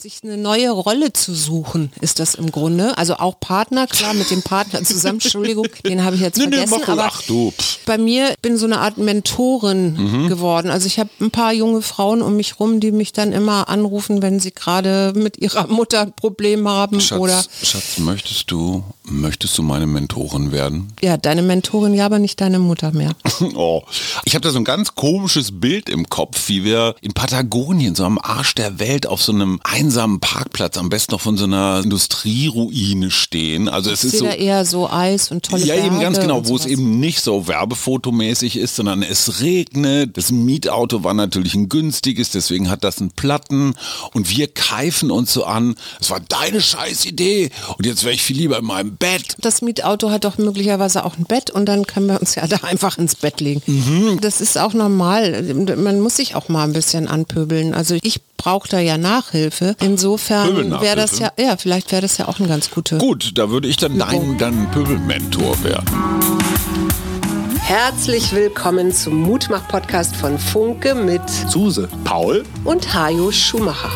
sich eine neue Rolle zu suchen, ist das im Grunde. Also auch Partner, klar, mit dem Partner zusammen, Entschuldigung, den habe ich jetzt Nee, nee, vergessen. ruhig. aber Ach du, bei mir bin so eine Art Mentorin Mhm. geworden. Also ich habe ein paar junge Frauen um mich rum, die mich dann immer anrufen, wenn sie gerade mit ihrer Mutter ein Problem haben oder Schatz, Schatz, möchtest du, möchtest du meine Mentorin werden? ja, deine Mentorin, ja, aber nicht deine Mutter mehr. Oh. Ich habe da so ein ganz komisches Bild im Kopf, wie wir in Patagonien, so am Arsch der Welt, auf so einem einsamen Parkplatz, am besten noch von so einer Industrieruine stehen. Also es ist so. eher so Eis und tolle Ja, Berge eben ganz genau, wo es eben nicht so werbefotomäßig ist, sondern es regnet. Das Mietauto war natürlich ein günstiges, deswegen hat das einen Platten und wir keifen uns so an. Es war deine scheiß Idee und jetzt wäre ich viel lieber in meinem Bett. Das Mietauto hat doch möglicherweise auch ein Bett und dann können wir uns ja da einfach ins Bett legen. Mhm. Das ist auch normal. Man muss sich auch mal ein bisschen anpöbeln. Also ich brauche da ja Nachhilfe. Insofern wäre das ja, ja, vielleicht wäre das ja auch ein ganz gute. Gut, da würde ich dann dein, dein Pöbelmentor werden. Herzlich willkommen zum Mutmach-Podcast von Funke mit Suse. Paul? und Hajo Schumacher.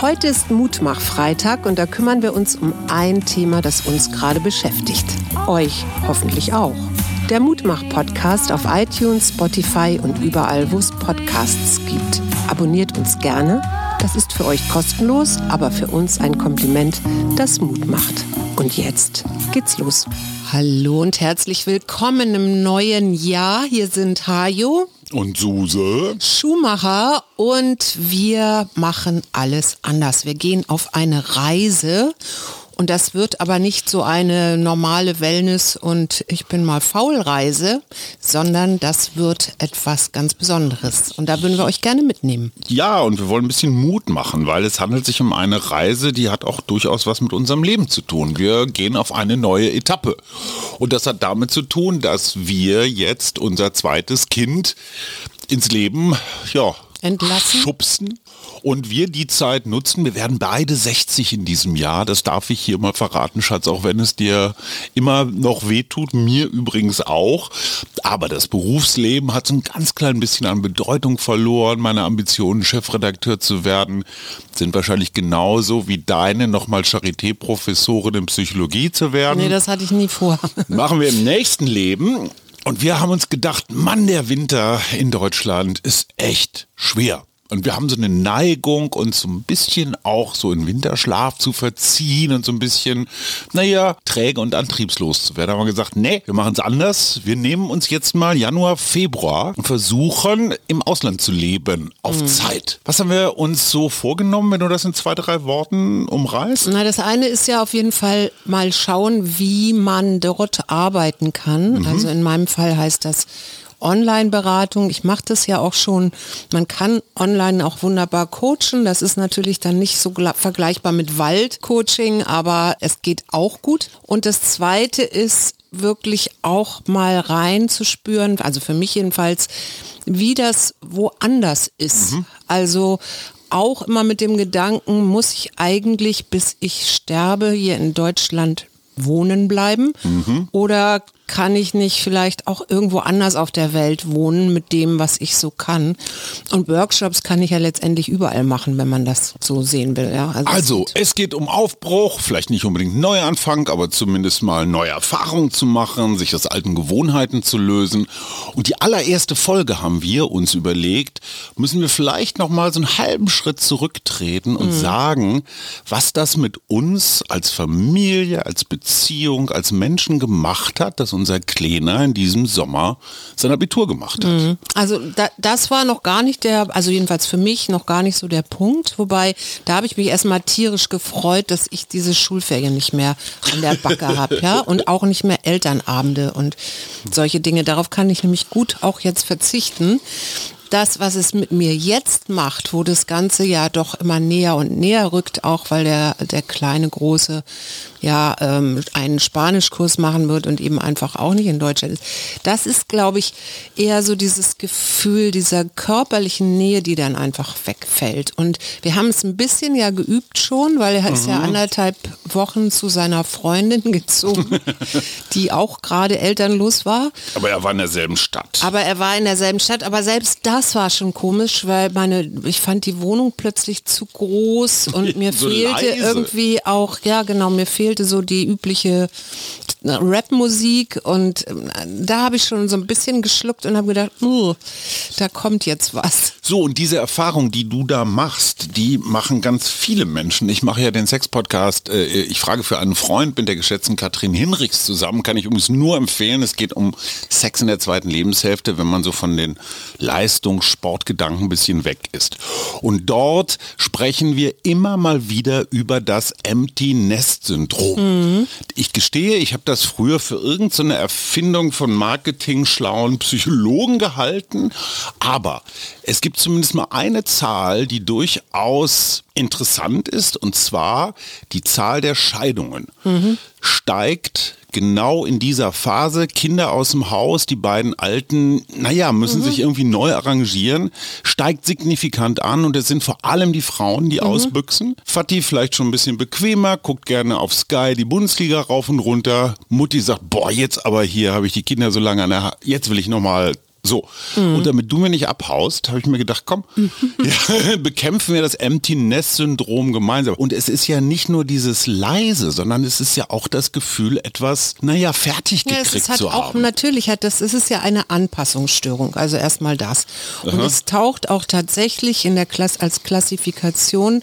Heute ist Mutmach-Freitag und da kümmern wir uns um ein Thema, das uns gerade beschäftigt. Euch hoffentlich auch. Der Mutmach-Podcast auf iTunes, Spotify und überall, wo es Podcasts gibt. Abonniert uns gerne. Das ist für euch kostenlos, aber für uns ein Kompliment, das Mut macht. Und jetzt geht's los. Hallo und herzlich willkommen im neuen Jahr. Hier sind Hajo. Und Suse? Schumacher und wir machen alles anders. Wir gehen auf eine Reise und das wird aber nicht so eine normale Wellness und ich bin mal faul Reise, sondern das wird etwas ganz Besonderes und da würden wir euch gerne mitnehmen. Ja, und wir wollen ein bisschen Mut machen, weil es handelt sich um eine Reise, die hat auch durchaus was mit unserem Leben zu tun. Wir gehen auf eine neue Etappe. Und das hat damit zu tun, dass wir jetzt unser zweites Kind ins Leben, ja, Entlassen? schubsen und wir die Zeit nutzen. Wir werden beide 60 in diesem Jahr. Das darf ich hier mal verraten, Schatz, auch wenn es dir immer noch wehtut. Mir übrigens auch. Aber das Berufsleben hat so ein ganz klein bisschen an Bedeutung verloren. Meine Ambitionen, Chefredakteur zu werden, sind wahrscheinlich genauso wie deine, nochmal Charité-Professorin in Psychologie zu werden Nee, das hatte ich nie vor. machen wir im nächsten Leben. Und wir haben uns gedacht, Mann, der Winter in Deutschland ist echt schwer. Und wir haben so eine Neigung, uns so ein bisschen auch so in Winterschlaf zu verziehen und so ein bisschen, naja, träge und antriebslos zu werden. Da haben wir gesagt, nee, wir machen es anders. Wir nehmen uns jetzt mal Januar, Februar und versuchen im Ausland zu leben, auf Zeit. Was haben wir uns so vorgenommen, wenn du das in zwei, drei Worten umreißt? Na, das eine ist ja auf jeden Fall mal schauen, wie man dort arbeiten kann. Also in meinem Fall heißt das Online-Beratung. Ich mache das ja auch schon. Man kann online auch wunderbar coachen. Das ist natürlich dann nicht so vergleichbar mit Wald-Coaching, aber es geht auch gut. Und das zweite ist wirklich auch mal reinzuspüren, also für mich jedenfalls, wie das woanders ist. Also auch immer mit dem Gedanken, muss ich eigentlich, bis ich sterbe, hier in Deutschland wohnen bleiben? Oder kann ich nicht vielleicht auch irgendwo anders auf der Welt wohnen mit dem, was ich so kann? Und Workshops kann ich ja letztendlich überall machen, wenn man das so sehen will. Ja? Also, geht. es geht um Aufbruch, vielleicht nicht unbedingt Neuanfang, aber zumindest mal neue Erfahrungen zu machen, sich aus alten Gewohnheiten zu lösen. Und die allererste Folge haben wir uns überlegt, müssen wir vielleicht noch mal so einen halben Schritt zurücktreten und sagen, was das mit uns als Familie, als Beziehung, als Menschen gemacht hat, dass unser Kleiner in diesem Sommer sein Abitur gemacht hat. Also da, das war noch gar nicht der, also jedenfalls für mich noch gar nicht so der Punkt. Wobei, da habe ich mich erstmal tierisch gefreut, dass ich diese Schulferien nicht mehr an der Backe habe, ja, und auch nicht mehr Elternabende und solche Dinge. Darauf kann ich nämlich gut auch jetzt verzichten. Das, was es mit mir jetzt macht, wo das Ganze ja doch immer näher und näher rückt, auch weil der, der kleine Große ja ähm, einen Spanischkurs machen wird und eben einfach auch nicht in Deutschland ist. Das ist, glaube ich, eher so dieses Gefühl dieser körperlichen Nähe, die dann einfach wegfällt. Und wir haben es ein bisschen ja geübt schon, weil er ist ja Mhm. anderthalb Wochen zu seiner Freundin gezogen, die auch gerade elternlos war. Aber er war in derselben Stadt. Aber er war in derselben Stadt, aber selbst das war schon komisch, weil meine, ich fand die Wohnung plötzlich zu groß und mir So fehlte leise. irgendwie auch, ja genau, mir fehlte so die übliche Rapmusik und ähm, da habe ich schon so ein bisschen geschluckt und habe gedacht, uh, da kommt jetzt was. So, und diese Erfahrung, die du da machst, die machen ganz viele Menschen. Ich mache ja den Sex-Podcast, äh, ich frage für einen Freund mit der geschätzten Katrin Hinrichs zusammen, kann ich übrigens nur empfehlen. Es geht um Sex in der zweiten Lebenshälfte, wenn man so von den Leistungs-, Sportgedanken ein bisschen weg ist. Und dort sprechen wir immer mal wieder über das Empty Nest Syndrom. Ich gestehe, ich habe das früher für irgendeine Erfindung von Marketing-schlauen Psychologen gehalten, aber es gibt zumindest mal eine Zahl, die durchaus interessant ist, und zwar die Zahl der Scheidungen steigt genau in dieser Phase. Kinder aus dem Haus, die beiden Alten, naja, müssen sich irgendwie neu arrangieren, steigt signifikant an und es sind vor allem die Frauen, die ausbüchsen. Fatih vielleicht schon ein bisschen bequemer, guckt gerne auf Sky die Bundesliga rauf und runter. Mutti sagt, boah, jetzt aber hier habe ich die Kinder so lange an der ha jetzt will ich nochmal so, und damit du mir nicht abhaust, habe ich mir gedacht, komm, ja, bekämpfen wir das Empty Nest Syndrom gemeinsam. Und es ist ja nicht nur dieses leise, sondern es ist ja auch das Gefühl, etwas, naja, fertig Ja, gekriegt es ist halt zu auch haben. natürlich hat das, es ist ja eine Anpassungsstörung, also erstmal das. Und es taucht auch tatsächlich in der Klasse als Klassifikation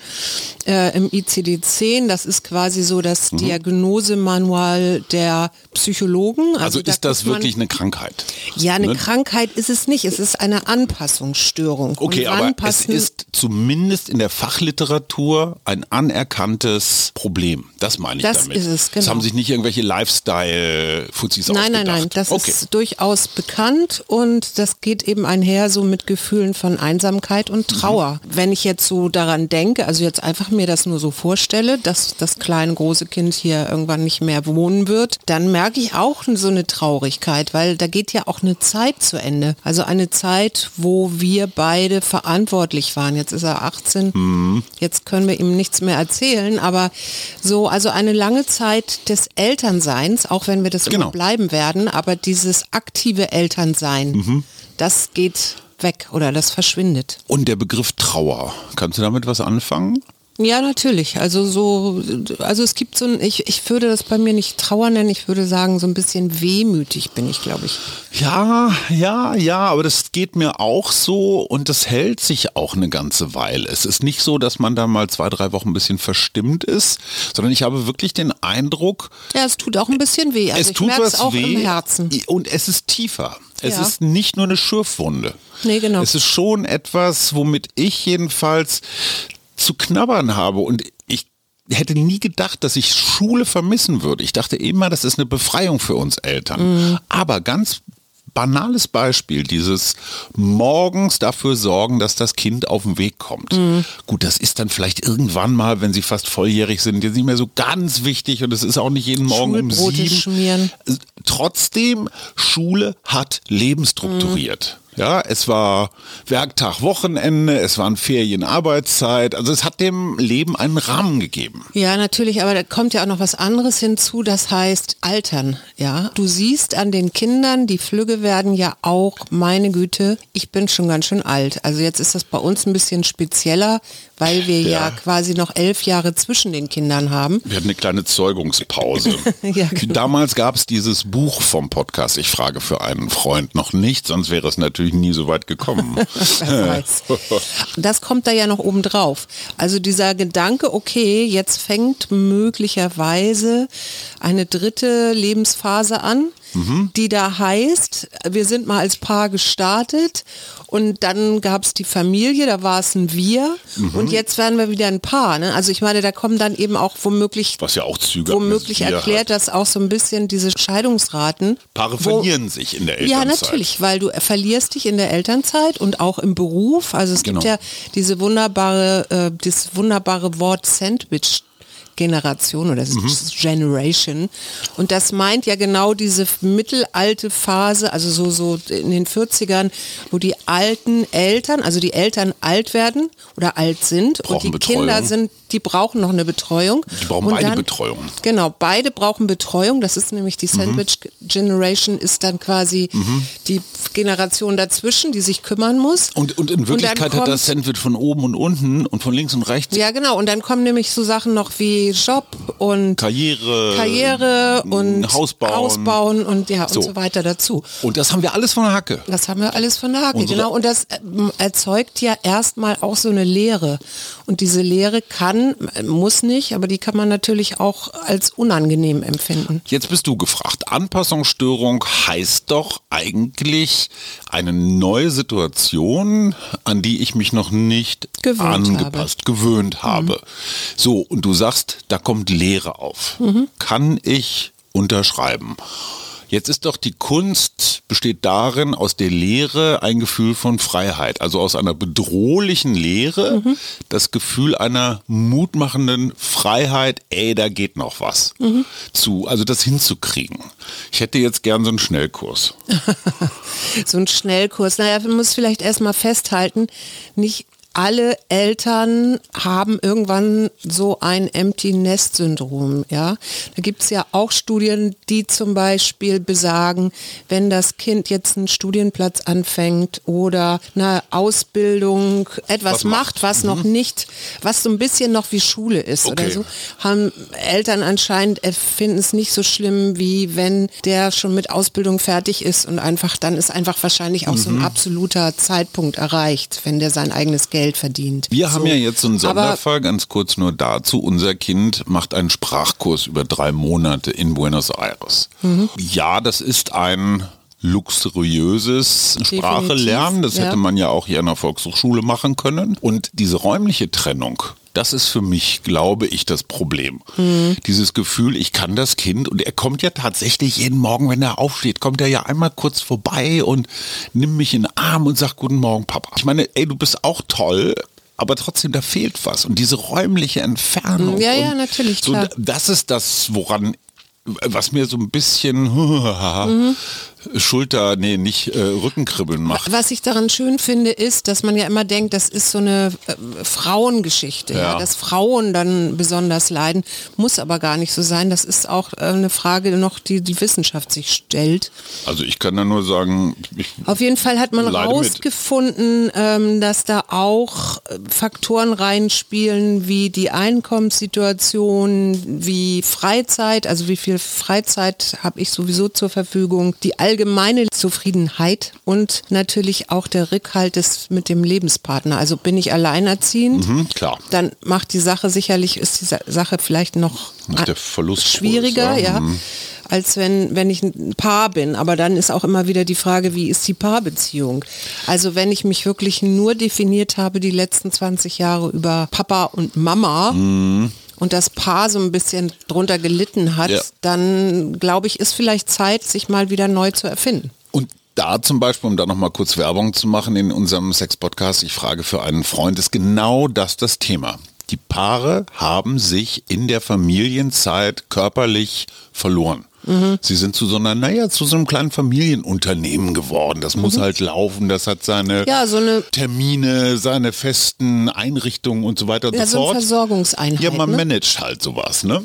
äh, im ICD-10, das ist quasi so das Mhm. Diagnosemanual der Psychologen. Also da ist das wirklich eine Krankheit? Ja, eine Ne? Krankheit ist es nicht, es ist eine Anpassungsstörung. Okay, aber es ist zumindest in der Fachliteratur ein anerkanntes Problem. Das meine ich Das damit. ist es, Das genau. haben sich nicht irgendwelche Lifestyle-Fuzis Nein, nein, nein, das okay. ist durchaus bekannt und das geht eben einher so mit Gefühlen von Einsamkeit und Trauer. Wenn ich jetzt so daran denke, also jetzt einfach mir das nur so vorstelle, dass das kleine große Kind hier irgendwann nicht mehr wohnen wird, dann merke ich auch so eine Traurigkeit, weil da geht ja auch eine Zeit zu Ende. Also eine Zeit, wo wir beide verantwortlich waren. Jetzt ist er 18, jetzt können wir ihm nichts mehr erzählen, aber so, also eine lange Zeit des Elternseins, auch wenn wir das Genau. immer bleiben werden, aber dieses aktive Elternsein, das geht weg oder das verschwindet. Und der Begriff Trauer, kannst du damit was anfangen? Ja, natürlich. Also so, also es gibt so ein, ich, ich würde das bei mir nicht Trauer nennen, ich würde sagen, so ein bisschen wehmütig bin ich, glaube ich. Ja, ja, ja, aber das geht mir auch so und das hält sich auch eine ganze Weile. Es ist nicht so, dass man da mal zwei, drei Wochen ein bisschen verstimmt ist, sondern ich habe wirklich den Eindruck, Ja, es tut auch ein bisschen weh. Also es tut was auch weh im Herzen. und es ist tiefer. Es Ja. ist nicht nur eine Schürfwunde. Nee, genau. Es ist schon etwas, womit ich jedenfalls zu knabbern habe und ich hätte nie gedacht, dass ich Schule vermissen würde. Ich dachte immer, das ist eine Befreiung für uns Eltern. Mhm. Aber ganz banales Beispiel, dieses morgens dafür sorgen, dass das Kind auf den Weg kommt. Mhm. Gut, das ist dann vielleicht irgendwann mal, wenn sie fast volljährig sind, jetzt nicht mehr so ganz wichtig und es ist auch nicht jeden Morgen um sieben. schmieren. Trotzdem, Schule hat Leben strukturiert. Ja, es war Werktag, Wochenende, es waren Ferien, Arbeitszeit. Also es hat dem Leben einen Rahmen gegeben. Ja, natürlich, aber da kommt ja auch noch was anderes hinzu, das heißt Altern, ja. Du siehst an den Kindern, die Flügge werden ja auch, meine Güte, ich bin schon ganz schön alt. Also jetzt ist das bei uns ein bisschen spezieller, weil wir ja, Ja. quasi noch elf Jahre zwischen den Kindern haben. Wir hatten eine kleine Zeugungspause. Ja, genau. Damals gab es dieses Buch vom Podcast. Ich frage für einen Freund noch nicht, sonst wäre es natürlich nie so weit gekommen. Das kommt da ja noch oben drauf. Also dieser Gedanke, okay, jetzt fängt möglicherweise eine dritte Lebensphase an, die da heißt, wir sind mal als Paar gestartet und dann gab es die Familie, da war es ein Wir und jetzt werden wir wieder ein Paar. Ne? Also ich meine, da kommen dann eben auch womöglich Was ja auch Züge womöglich erklärt hat. das auch so ein bisschen diese Scheidungsraten. Paare wo- verlieren sich in der ja, Elternzeit. natürlich, weil du verlierst dich in der Elternzeit und auch im Beruf. Also es gibt Genau. ja diese wunderbare, äh, das wunderbare Wort Sandwich Generation oder mhm. Generation. Und das meint ja genau diese mittelalte Phase, also so, so in den 40ern, wo die alten Eltern, also die Eltern alt werden oder alt sind brauchen und die Betreuung. Kinder sind, die brauchen noch eine Betreuung. Die brauchen und beide dann, Betreuung. Genau, beide brauchen Betreuung. Das ist nämlich die Mhm. Sandwich Generation, ist dann quasi die Generation dazwischen, die sich kümmern muss. Und, und in Wirklichkeit hat kommt- das Sandwich von oben und unten und von links und rechts Ja, genau. Und dann kommen nämlich so Sachen noch wie Job und Karriere, Karriere und Haus bauen. Ausbauen und ja So. und so weiter dazu. Und das haben wir alles von der Hacke. Das haben wir alles von der Hacke, Unsere- genau. Und das ähm, erzeugt ja erstmal auch so eine Lehre. Und diese Lehre kann, äh, muss nicht, aber die kann man natürlich auch als unangenehm empfinden. Jetzt bist du gefragt. Anpassungsstörung heißt doch eigentlich eine neue Situation, an die ich mich noch nicht Gewöhnt angepasst, gewöhnt habe. So, und du sagst, da kommt Leere auf. Kann ich unterschreiben? Jetzt ist doch die Kunst besteht darin, aus der Lehre ein Gefühl von Freiheit, also aus einer bedrohlichen Lehre das Gefühl einer mutmachenden Freiheit, ey, da geht noch was zu, also das hinzukriegen. Ich hätte jetzt gern so einen Schnellkurs. so ein Schnellkurs. Naja, man muss vielleicht erstmal festhalten, nicht alle Eltern haben irgendwann so ein Empty Nest Syndrom, ja. Da gibt es ja auch Studien, die zum Beispiel besagen, wenn das Kind jetzt einen Studienplatz anfängt oder eine Ausbildung, etwas Was macht. was noch nicht, was so ein bisschen noch wie Schule ist oder Okay. so, haben Eltern anscheinend äh, finden es nicht so schlimm, wie wenn der schon mit Ausbildung fertig ist und einfach, dann ist einfach wahrscheinlich auch so Mhm. ein absoluter Zeitpunkt erreicht, wenn der sein eigenes Geld verdient. Wir so. haben ja jetzt so einen Aber Sonderfall, ganz kurz nur dazu. Unser Kind macht einen Sprachkurs über drei Monate in Buenos Aires. Mhm. Ja, das ist ein luxuriöses Sprache lernen. Das ja. hätte man ja auch hier an der Volkshochschule machen können. Und diese räumliche Trennung, das ist für mich, glaube ich, das Problem. Mhm. Dieses Gefühl, ich kann das Kind und er kommt ja tatsächlich jeden Morgen, wenn er aufsteht, kommt er ja einmal kurz vorbei und nimmt mich in den Arm und sagt Guten Morgen, Papa. Ich meine, ey, du bist auch toll. Aber trotzdem, da fehlt was. Und diese räumliche Entfernung. Ja, ja, natürlich, So, klar. das ist das, woran, was mir so ein bisschen Mhm. Schulter, nee, nicht äh, Rückenkribbeln macht. Was ich daran schön finde, ist, dass man ja immer denkt, das ist so eine äh, Frauengeschichte, ja. Ja. dass Frauen dann besonders leiden, muss aber gar nicht so sein. Das ist auch äh, eine Frage noch, die die Wissenschaft sich stellt. Also ich kann da nur sagen, ich, Auf jeden Fall hat man rausgefunden, ähm, dass da auch äh, Faktoren reinspielen, wie die Einkommenssituation, wie Freizeit, also wie viel Freizeit habe ich sowieso zur Verfügung, die allgemeine Zufriedenheit und natürlich auch der Rückhalt des, mit dem Lebenspartner. Also bin ich alleinerziehend, hm, klar. dann macht die Sache sicherlich, ist die Sa- Sache vielleicht noch Ist der Verlust schwieriger, größer. ja, Mhm. als wenn, wenn ich ein Paar bin. Aber dann ist auch immer wieder die Frage, wie ist die Paarbeziehung? Also wenn ich mich wirklich nur definiert habe die letzten 20 Jahre über Papa und Mama Mhm. Und das Paar so ein bisschen drunter gelitten hat, Ja. dann glaube ich, ist vielleicht Zeit, sich mal wieder neu zu erfinden. Und da zum Beispiel, um da nochmal kurz Werbung zu machen in unserem Sex-Podcast, ich frage für einen Freund, ist genau das das Thema. Die Paare haben sich in der Familienzeit körperlich verloren. Sie sind zu so einer, naja, zu so einem kleinen Familienunternehmen geworden. Das muss halt laufen, das hat seine Ja, so Termine, seine festen Einrichtungen und so weiter und ja, so fort. Versorgungseinheit. Ja, man ne? managt halt sowas, ne?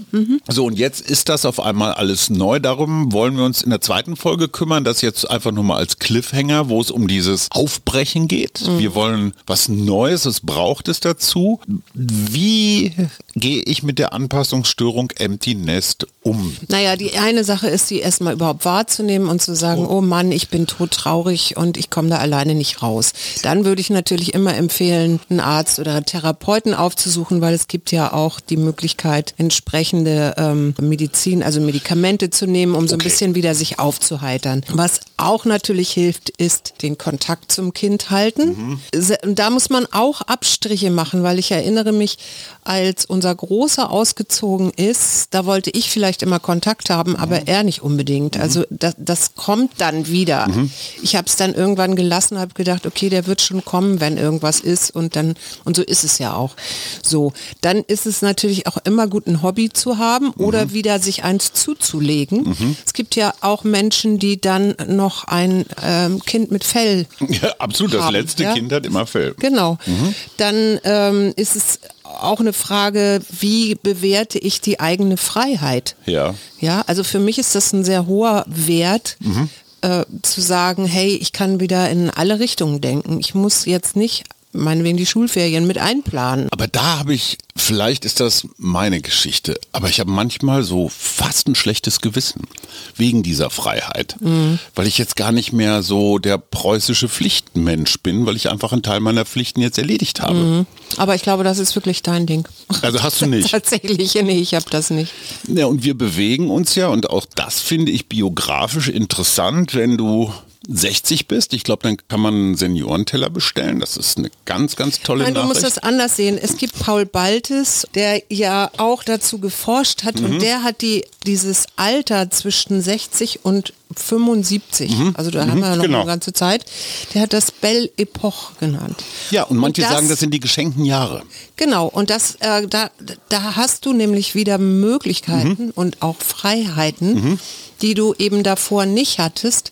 So, und jetzt ist das auf einmal alles neu. Darum wollen wir uns in der zweiten Folge kümmern. Das jetzt einfach nur mal als Cliffhanger, wo es um dieses Aufbrechen geht. Wir wollen was Neues, was braucht es dazu? Wie gehe ich mit der Anpassungsstörung Empty Nest um? Naja, die eine Sache ist, die erstmal überhaupt wahrzunehmen und zu sagen, oh, Mann, ich bin todtraurig und ich komme da alleine nicht raus. Dann würde ich natürlich immer empfehlen, einen Arzt oder einen Therapeuten aufzusuchen, weil es gibt ja auch die Möglichkeit, entsprechende ähm, Medizin, also Medikamente zu nehmen, um so ein Okay. bisschen wieder sich aufzuheitern. Was auch natürlich hilft, ist den Kontakt zum Kind halten. Und Da muss man auch Abstriche machen, weil ich erinnere mich, als unser unser Großer ausgezogen ist, da wollte ich vielleicht immer Kontakt haben, aber mhm. er nicht unbedingt. Also das, das kommt dann wieder. Mhm. Ich habe es dann irgendwann gelassen, habe gedacht, okay, der wird schon kommen, wenn irgendwas ist und dann und so ist es ja auch. So, dann ist es natürlich auch immer gut, ein Hobby zu haben oder mhm. wieder sich eins zuzulegen. Mhm. Es gibt ja auch Menschen, die dann noch ein ähm, Kind mit Fell. Ja, absolut. Haben, das letzte ja? Kind hat immer Fell. Genau. Mhm. Dann ähm, ist es auch eine Frage, wie bewerte ich die eigene Freiheit? Ja. Ja, also für mich ist das ein sehr hoher Wert, mhm. äh, zu sagen, hey, ich kann wieder in alle Richtungen denken. Ich muss jetzt nicht meinetwegen die Schulferien mit einplanen. Aber da habe ich, vielleicht ist das meine Geschichte, aber ich habe manchmal so fast ein schlechtes Gewissen wegen dieser Freiheit, mhm. weil ich jetzt gar nicht mehr so der preußische Pflichtenmensch bin, weil ich einfach einen Teil meiner Pflichten jetzt erledigt habe. Mhm. Aber ich glaube, das ist wirklich dein Ding. Also hast du nicht? Tatsächlich, nee, ich habe das nicht. Ja, und wir bewegen uns ja und auch das finde ich biografisch interessant, wenn du 60 bist, ich glaube, dann kann man einen Seniorenteller bestellen. Das ist eine ganz, ganz tolle Nein, Nachricht. Du musst das anders sehen. Es gibt Paul Baltes, der ja auch dazu geforscht hat mhm. und der hat die, dieses Alter zwischen 60 und 75, mhm. also da mhm. haben wir ja noch genau. eine ganze Zeit, der hat das Belle Epoche genannt. Ja, und manche und das, sagen, das sind die geschenkten Jahre. Genau, und das, äh, da, da hast du nämlich wieder Möglichkeiten mhm. und auch Freiheiten, mhm. die du eben davor nicht hattest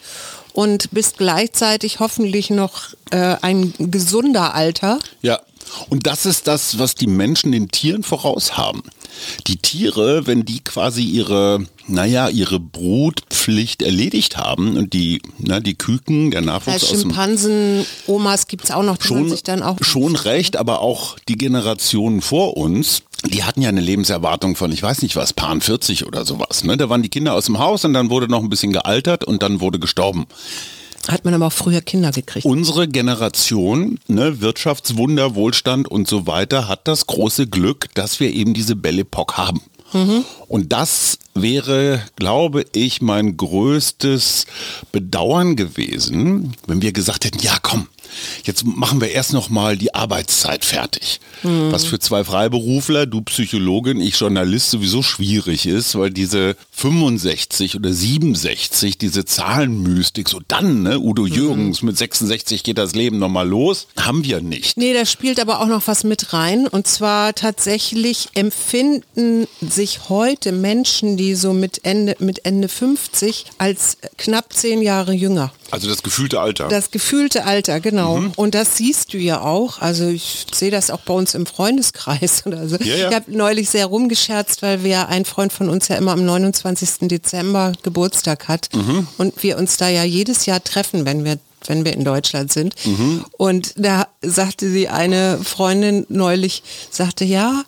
und bist gleichzeitig hoffentlich noch äh, ein gesunder Alter. Ja. Und das ist das, was die Menschen den Tieren voraus haben. Die Tiere, wenn die quasi ihre, naja, ihre Brutpflicht erledigt haben und die, na, die Küken, der Nachwuchs ja, Schimpansen, Omas gibt es auch noch, die schon, sich dann auch schon recht, aber auch die Generationen vor uns, die hatten ja eine Lebenserwartung von, ich weiß nicht was, Paar 40 oder sowas. Ne? Da waren die Kinder aus dem Haus und dann wurde noch ein bisschen gealtert und dann wurde gestorben. Hat man aber auch früher Kinder gekriegt. Unsere Generation, ne, Wirtschaftswunder, Wohlstand und so weiter, hat das große Glück, dass wir eben diese Belle Epoque haben. Mhm. Und das wäre, glaube ich, mein größtes Bedauern gewesen, wenn wir gesagt hätten, ja komm, jetzt machen wir erst noch mal die Arbeitszeit fertig. Mhm. Was für zwei Freiberufler, du Psychologin, ich Journalist sowieso schwierig ist, weil diese 65 oder 67, diese Zahlenmystik, so dann, ne, Udo mhm. Jürgens mit 66 geht das Leben noch mal los, haben wir nicht. Nee, da spielt aber auch noch was mit rein und zwar tatsächlich empfinden sich heute Menschen, die so mit Ende, mit Ende 50 als knapp zehn Jahre jünger. Also das gefühlte Alter. Das gefühlte Alter, genau. Mhm. Und das siehst du ja auch. Also ich sehe das auch bei uns im Freundeskreis oder so. Ja, ja. Ich habe neulich sehr rumgescherzt, weil wir ein Freund von uns ja immer am 29. Dezember Geburtstag hat mhm. und wir uns da ja jedes Jahr treffen, wenn wir wenn wir in Deutschland sind. Mhm. Und da sagte sie eine Freundin neulich, sagte, ja,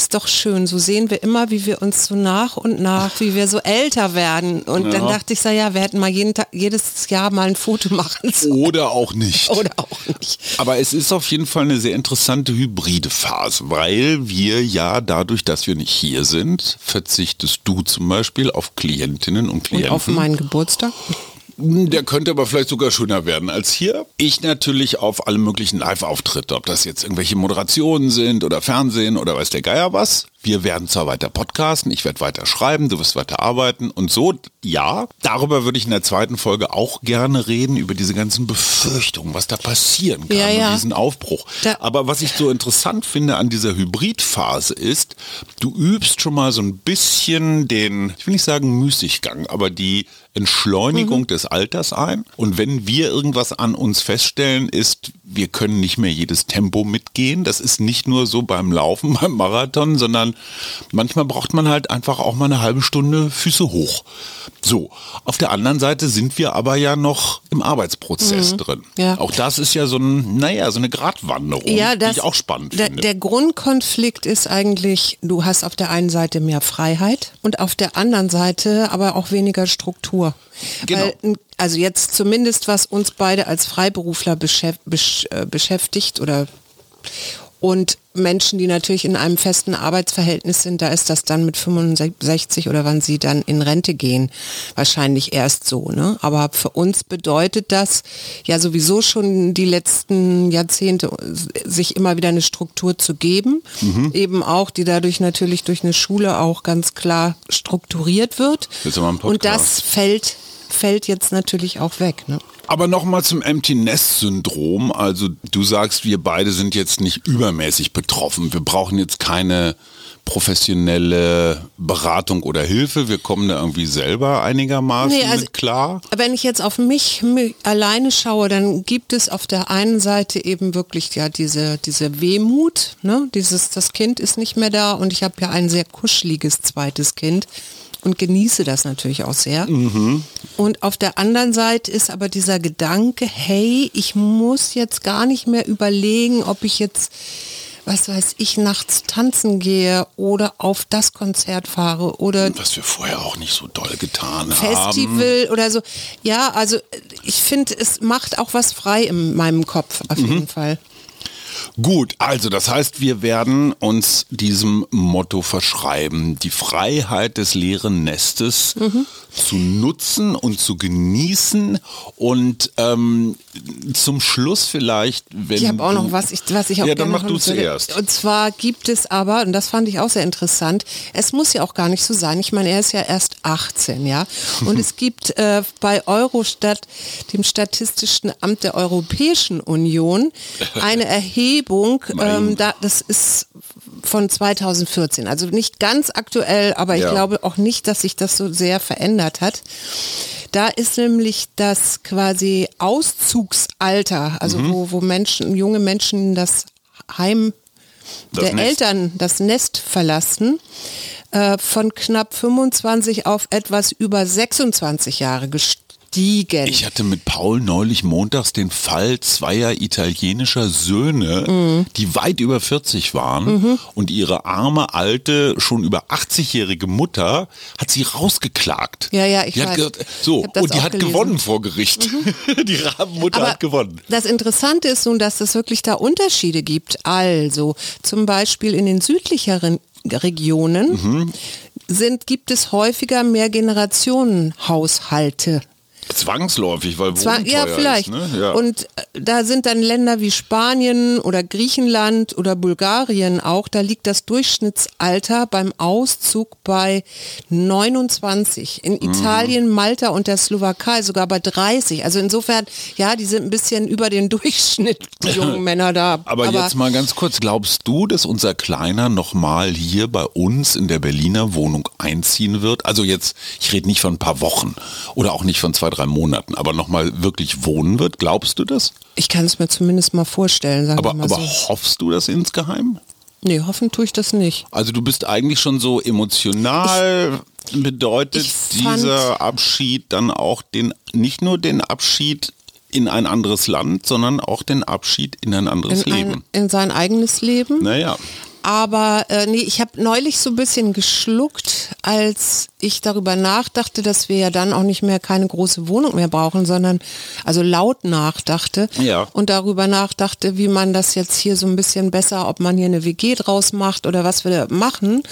ist doch schön. So sehen wir immer, wie wir uns so nach und nach, wie wir so älter werden. Und ja. dann dachte ich so, ja, wir hätten mal jeden Tag, jedes Jahr mal ein Foto machen sollen. Oder auch nicht. Oder auch nicht. Aber es ist auf jeden Fall eine sehr interessante hybride Phase, weil wir ja dadurch, dass wir nicht hier sind, verzichtest du zum Beispiel auf Klientinnen und Klienten. Und auf meinen Geburtstag? Der könnte aber vielleicht sogar schöner werden als hier. Ich natürlich auf alle möglichen Live-Auftritte, ob das jetzt irgendwelche Moderationen sind oder Fernsehen oder weiß der Geier was. Wir werden zwar weiter podcasten, ich werde weiter schreiben, du wirst weiter arbeiten und so, ja. Darüber würde ich in der zweiten Folge auch gerne reden, über diese ganzen Befürchtungen, was da passieren kann, ja, ja. diesen Aufbruch. Da aber was ich so interessant finde an dieser Hybridphase ist, du übst schon mal so ein bisschen den, ich will nicht sagen Müßiggang, aber die Entschleunigung mhm. des Alters ein. Und wenn wir irgendwas an uns feststellen, ist, wir können nicht mehr jedes Tempo mitgehen. Das ist nicht nur so beim Laufen, beim Marathon, sondern manchmal braucht man halt einfach auch mal eine halbe Stunde Füße hoch. So, auf der anderen Seite sind wir aber ja noch im Arbeitsprozess mhm. drin. Ja. Auch das ist ja so ein, naja, so eine Gratwanderung, ja, das, die ich auch spannend der, finde. Der Grundkonflikt ist eigentlich, du hast auf der einen Seite mehr Freiheit und auf der anderen Seite aber auch weniger Struktur. Genau. Weil, also jetzt zumindest was uns beide als Freiberufler äh, beschäftigt oder Und Menschen, die natürlich in einem festen Arbeitsverhältnis sind, da ist das dann mit 65 oder wann sie dann in Rente gehen, wahrscheinlich erst so. Ne? Aber für uns bedeutet das ja sowieso schon die letzten Jahrzehnte, sich immer wieder eine Struktur zu geben, mhm. eben auch, die dadurch natürlich durch eine Schule auch ganz klar strukturiert wird. Und das fällt, fällt jetzt natürlich auch weg. Ne? Aber nochmal zum Empty Nest Syndrom. Also du sagst, wir beide sind jetzt nicht übermäßig betroffen. Wir brauchen jetzt keine professionelle Beratung oder Hilfe. Wir kommen da irgendwie selber einigermaßen nee, also, mit klar. Wenn ich jetzt auf mich, mich, alleine schaue, dann gibt es auf der einen Seite eben wirklich ja diese, diese Wehmut. Ne? Dieses, das Kind ist nicht mehr da und ich habe ja ein sehr kuscheliges zweites Kind und genieße das natürlich auch sehr. Mhm. Und auf der anderen Seite ist aber dieser Gedanke, hey, ich muss jetzt gar nicht mehr überlegen, ob ich jetzt was weiß ich, nachts tanzen gehe oder auf das Konzert fahre oder was wir vorher auch nicht so doll getan Festival haben. Festival oder so. Ja, also ich finde, es macht auch was frei in meinem Kopf auf mhm. jeden Fall. Gut, also das heißt, wir werden uns diesem Motto verschreiben, die Freiheit des leeren Nestes mhm. zu nutzen und zu genießen und ähm, zum Schluss vielleicht, wenn Ich habe auch noch was, ich, was ich auch Ja, dann mach du zuerst. Und zwar gibt es aber, und das fand ich auch sehr interessant, es muss ja auch gar nicht so sein. Ich meine, er ist ja erst 18, ja. Und es gibt äh, bei Eurostat, dem Statistischen Amt der Europäischen Union, eine Erhebung Erhebung, ähm, da, das ist von 2014, also nicht ganz aktuell, aber ich ja. glaube auch nicht, dass sich das so sehr verändert hat. Da ist nämlich das quasi Auszugsalter, also mhm. wo, wo Menschen, junge Menschen das Heim das der Nest. Eltern, das Nest verlassen, äh, von knapp 25 auf etwas über 26 Jahre gestiegen gestiegen. Ich hatte mit Paul neulich montags den Fall zweier italienischer Söhne, mhm. die weit über 40 waren mhm. und ihre arme, alte, schon über 80-jährige Mutter hat sie rausgeklagt. Ja, ja, ich die weiß. Hat so, und die hat gelesen. gewonnen vor Gericht. Mhm. die Rabenmutter hat gewonnen. Das Interessante ist nun, dass es wirklich da Unterschiede gibt. Also zum Beispiel in den südlicheren Regionen mhm. sind, gibt es häufiger Mehrgenerationenhaushalte. Zwangsläufig, weil Zwang, Ja, vielleicht. Ist, ne? ja. Und äh, da sind dann Länder wie Spanien oder Griechenland oder Bulgarien auch, da liegt das Durchschnittsalter beim Auszug bei 29. In mhm. Italien, Malta und der Slowakei sogar bei 30. Also insofern, ja, die sind ein bisschen über den Durchschnitt, die jungen Männer da. Aber, Aber jetzt mal ganz kurz, glaubst du, dass unser Kleiner nochmal hier bei uns in der Berliner Wohnung einziehen wird? Also jetzt, ich rede nicht von ein paar Wochen oder auch nicht von zwei, drei drei Monaten aber nochmal wirklich wohnen wird? Glaubst du das? Ich kann es mir zumindest mal vorstellen. Sagen aber mal aber so. hoffst du das insgeheim? Nee, hoffen tue ich das nicht. Also du bist eigentlich schon so emotional. Ich, bedeutet ich dieser Abschied dann auch den, nicht nur den Abschied in ein anderes Land, sondern auch den Abschied in ein anderes in Leben. Ein, in sein eigenes Leben? Naja. Aber äh, nee, ich habe neulich so ein bisschen geschluckt, als ich darüber nachdachte, dass wir ja dann auch nicht mehr keine große Wohnung mehr brauchen, sondern also laut nachdachte ja. und darüber nachdachte, wie man das jetzt hier so ein bisschen besser, ob man hier eine WG draus macht oder was wir machen.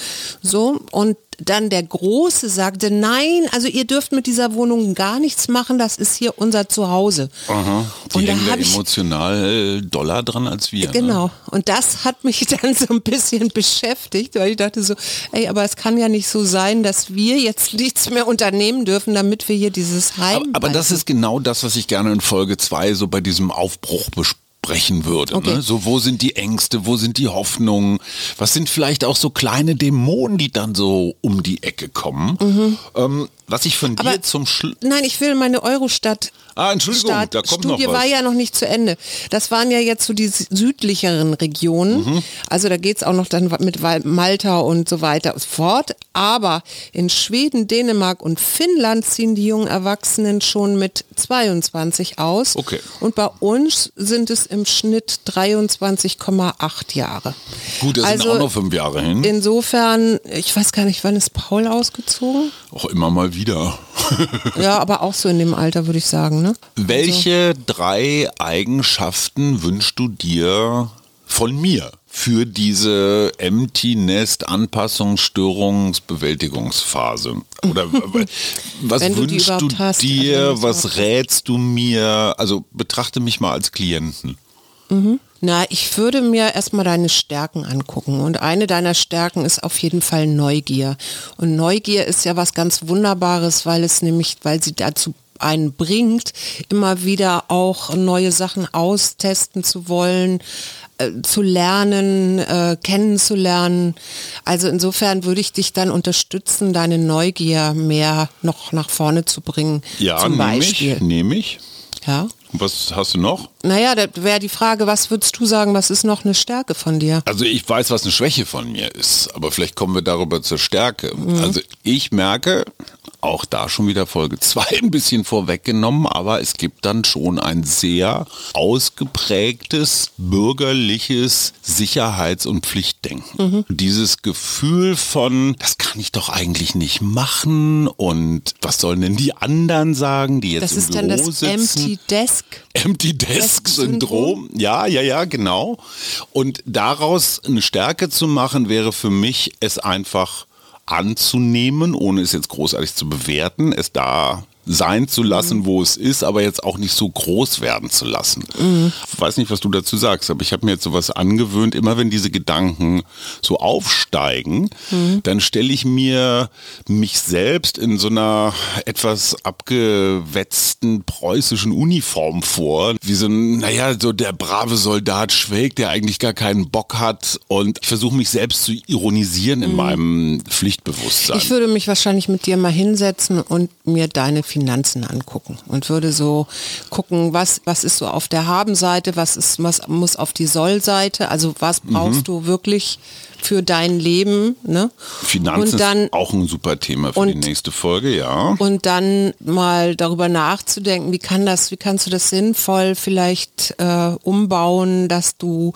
So und dann der Große sagte, nein, also ihr dürft mit dieser Wohnung gar nichts machen, das ist hier unser Zuhause. Aha, die und hängen da emotional doller dran als wir. Ne? Genau, ne? und das hat mich dann so ein bisschen beschäftigt, weil ich dachte so, ey, aber es kann ja nicht so sein, dass wir jetzt nichts mehr unternehmen dürfen, damit wir hier dieses Heim... Aber, aber das ist genau das, was ich gerne in Folge 2 so bei diesem Aufbruch bespreche sprechen würde. Okay. Ne? So, wo sind die Ängste, wo sind die Hoffnungen? Was sind vielleicht auch so kleine Dämonen, die dann so um die Ecke kommen? Mhm. Ähm, was ich von Aber dir zum Schluss. Nein, ich will meine Eurostadt. Ah, Entschuldigung, Staat da kommt Studie noch was. war ja noch nicht zu Ende. Das waren ja jetzt so die südlicheren Regionen. Mhm. Also da geht es auch noch dann mit Malta und so weiter fort. Aber in Schweden, Dänemark und Finnland ziehen die jungen Erwachsenen schon mit 22 aus. Okay. Und bei uns sind es im Schnitt 23,8 Jahre. Gut, das also sind auch noch fünf Jahre hin. Insofern, ich weiß gar nicht, wann ist Paul ausgezogen? Auch immer mal wieder. ja, aber auch so in dem Alter, würde ich sagen. Ne? Welche also. drei Eigenschaften wünschst du dir von mir? für diese Empty Nest Anpassungsstörungsbewältigungsphase? Oder was Wenn du wünschst du überhaupt hast, dir? also du was rätst du mir? Also betrachte mich mal als Klienten. Na, ich würde mir erstmal deine Stärken angucken. Und eine deiner Stärken ist auf jeden Fall Neugier. Und Neugier ist ja was ganz Wunderbares, weil es nämlich, weil sie dazu einen bringt, immer wieder auch neue Sachen austesten zu wollen, äh, zu lernen, äh, kennenzulernen. Also insofern würde ich dich dann unterstützen, deine Neugier mehr noch nach vorne zu bringen. Ja, zum nehme Beispiel. ich. Nehme ich. Ja. Was hast du noch? Naja, da wäre die Frage, was würdest du sagen, was ist noch eine Stärke von dir? Also ich weiß, was eine Schwäche von mir ist, aber vielleicht kommen wir darüber zur Stärke. Mhm. Also ich merke, auch da schon wieder Folge 2 ein bisschen vorweggenommen, aber es gibt dann schon ein sehr ausgeprägtes bürgerliches Sicherheits- und Pflichtdenken. Mhm. Dieses Gefühl von, das kann ich doch eigentlich nicht machen und was sollen denn die anderen sagen, die jetzt Das im ist Büro dann das sitzen? Empty Desk. Empty Desk Syndrom. Ja, ja, ja, genau. Und daraus eine Stärke zu machen, wäre für mich, es einfach anzunehmen, ohne es jetzt großartig zu bewerten, es da sein zu lassen, wo es ist, aber jetzt auch nicht so groß werden zu lassen. Ich weiß nicht, was du dazu sagst, aber ich habe mir jetzt sowas angewöhnt, immer wenn diese Gedanken so aufsteigen, dann stelle ich mir mich selbst in so einer etwas abgewetzten preußischen Uniform vor, wie so ein, naja, so der brave Soldat Schweg, der eigentlich gar keinen Bock hat. Und ich versuche mich selbst zu ironisieren in meinem Pflichtbewusstsein. Ich würde mich wahrscheinlich mit dir mal hinsetzen und mir deine Finanzen angucken und würde so gucken, was, was ist so auf der Habenseite, was ist, was muss auf die Sollseite, also was brauchst du wirklich für dein Leben, ne? Finanzen und dann ist auch ein super Thema für die und- nächste Folge, ja. und dann mal darüber nachzudenken, wie kann das, wie kannst du das sinnvoll vielleicht äh, umbauen, dass du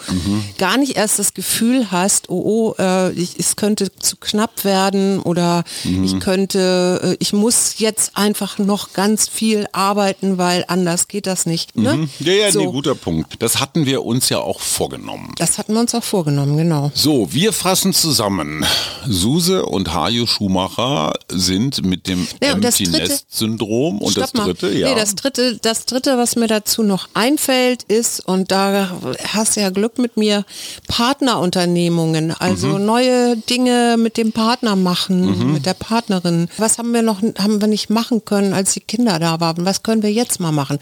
gar nicht erst das Gefühl hast, oh, oh äh, ich, es könnte zu knapp werden oder ich könnte, äh, ich muss jetzt einfach noch ganz viel arbeiten, weil anders geht das nicht. Ne? Ja, ja, so, nee, guter Punkt. Das hatten wir uns ja auch vorgenommen. Das hatten wir uns auch vorgenommen, genau. So, wir fassen zusammen. Suse und Hajo Schumacher sind mit dem Ja, und das Empty dritte- Nest Syndrom und das dritte, ja. Nee, das dritte, das dritte, was mir dazu noch einfällt, ist, und da hast du ja Glück mit mir, Partnerunternehmungen, also Mhm. neue Dinge mit dem Partner machen, mit der Partnerin. Was haben wir noch, haben wir nicht machen können, als die Kinder da waren? Was können wir jetzt mal machen?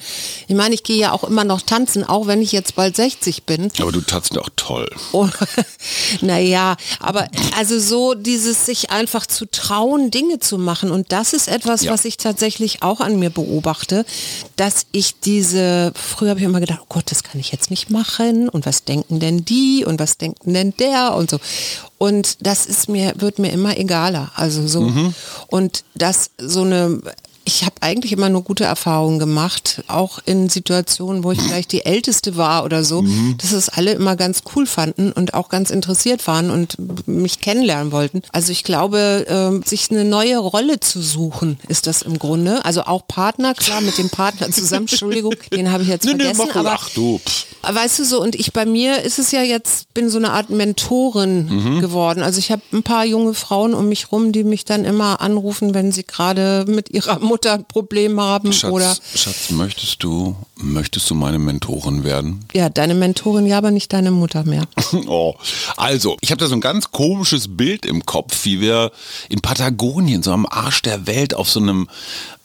Ich meine, ich gehe ja auch immer noch tanzen, auch wenn ich jetzt bald 60 bin. Aber du tatst auch toll. Oh, naja, aber also so dieses sich einfach zu trauen, Dinge zu machen. Und das ist etwas, Ja. was ich tatsächlich auch an mir beobachte, dass ich diese, früher habe ich immer gedacht, oh Gott, das kann ich jetzt nicht machen. Und was denken denn die und was denken denn der und so. Und das ist mir, wird mir immer egaler. Also so. Mhm. Und das so eine ich habe eigentlich immer nur gute Erfahrungen gemacht, auch in Situationen, wo ich vielleicht die Älteste war oder so, Mhm. dass es alle immer ganz cool fanden und auch ganz interessiert waren und mich kennenlernen wollten. Also ich glaube, ähm, sich eine neue Rolle zu suchen, ist das im Grunde. Also auch Partner, klar, mit dem Partner zusammen, Entschuldigung, den habe ich jetzt Nee, nee, vergessen, ruhig. aber Ach du. Weißt du so, und ich bei mir ist es ja jetzt, bin so eine Art Mentorin Mhm. geworden. Also ich habe ein paar junge Frauen um mich rum, die mich dann immer anrufen, wenn sie gerade mit ihrer Mutter ein Problem haben Schatz, oder Schatz, möchtest du, möchtest du meine Mentorin werden? ja, deine Mentorin, ja, aber nicht deine Mutter mehr. Oh, also, ich habe da so ein ganz komisches Bild im Kopf, wie wir in Patagonien, so am Arsch der Welt, auf so einem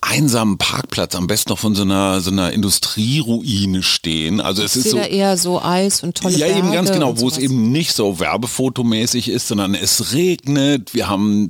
einsamen Parkplatz, am besten noch von so einer, so einer Industrieruine stehen. Also es ist so... eher so Eis und tolle Ja, Berge eben ganz genau, wo es eben nicht so werbefotomäßig ist, sondern es regnet. Wir haben,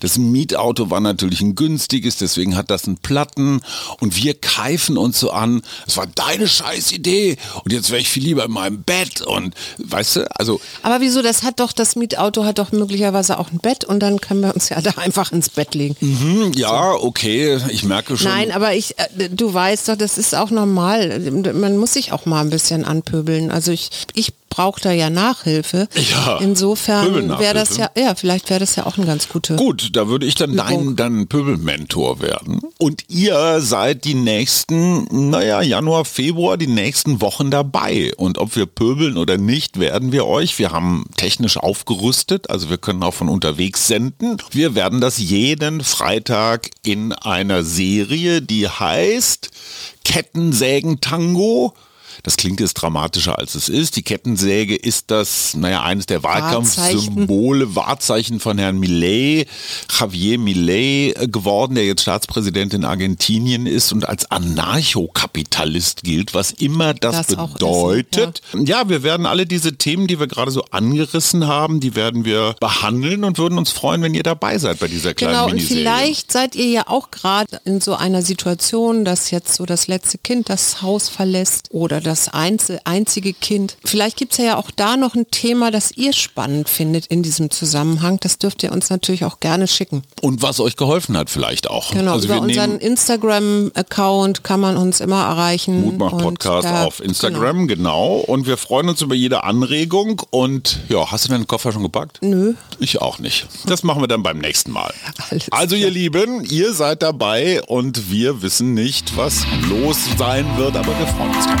das Mietauto war natürlich ein günstiges, deswegen hat das einen Platten und wir keifen uns so an. Es war deine scheiß Idee und jetzt wäre ich viel lieber in meinem Bett und, weißt du, also Aber wieso, das hat doch, das Mietauto hat doch möglicherweise auch ein Bett und dann können wir uns ja da einfach ins Bett legen. hm, ja, okay, ich merke schon. Nein, aber ich, äh, du weißt doch, das ist auch normal. Man muss sich auch mal ein bisschen anpöbeln. Also ich, ich braucht da ja Nachhilfe. Ja, Insofern wäre das ja, ja, vielleicht wäre das ja auch ein ganz guter. Gut, da würde ich dann dein dann Pöbelmentor werden. Und ihr seid die nächsten, naja, Januar, Februar, die nächsten Wochen dabei. Und ob wir pöbeln oder nicht, werden wir euch. Wir haben technisch aufgerüstet, also wir können auch von unterwegs senden. Wir werden das jeden Freitag in einer Serie, die heißt Kettensägen-Tango das klingt jetzt dramatischer als es ist. Die Kettensäge ist das, naja, eines der Wahlkampfsymbole, Wahrzeichen von Herrn Millet, Javier Millet äh, geworden, der jetzt Staatspräsident in Argentinien ist und als Anarchokapitalist gilt, was immer das, das bedeutet. Ist, ja. ja, wir werden alle diese Themen, die wir gerade so angerissen haben, die werden wir behandeln und würden uns freuen, wenn ihr dabei seid bei dieser kleinen genau, Miniserie. Und vielleicht seid ihr ja auch gerade in so einer Situation, dass jetzt so das letzte Kind das Haus verlässt oder das das einzige Kind. Vielleicht gibt es ja auch da noch ein Thema, das ihr spannend findet in diesem Zusammenhang. Das dürft ihr uns natürlich auch gerne schicken. Und was euch geholfen hat vielleicht auch. Genau, also über unseren Instagram-Account kann man uns immer erreichen. Mutmach-Podcast auf Instagram, genau. genau. Und wir freuen uns über jede Anregung. Und ja, hast du deinen Koffer schon gepackt? Nö. Ich auch nicht. Das machen wir dann beim nächsten Mal. Alles also ihr Lieben, ihr seid dabei und wir wissen nicht, was los sein wird, aber wir freuen uns drauf.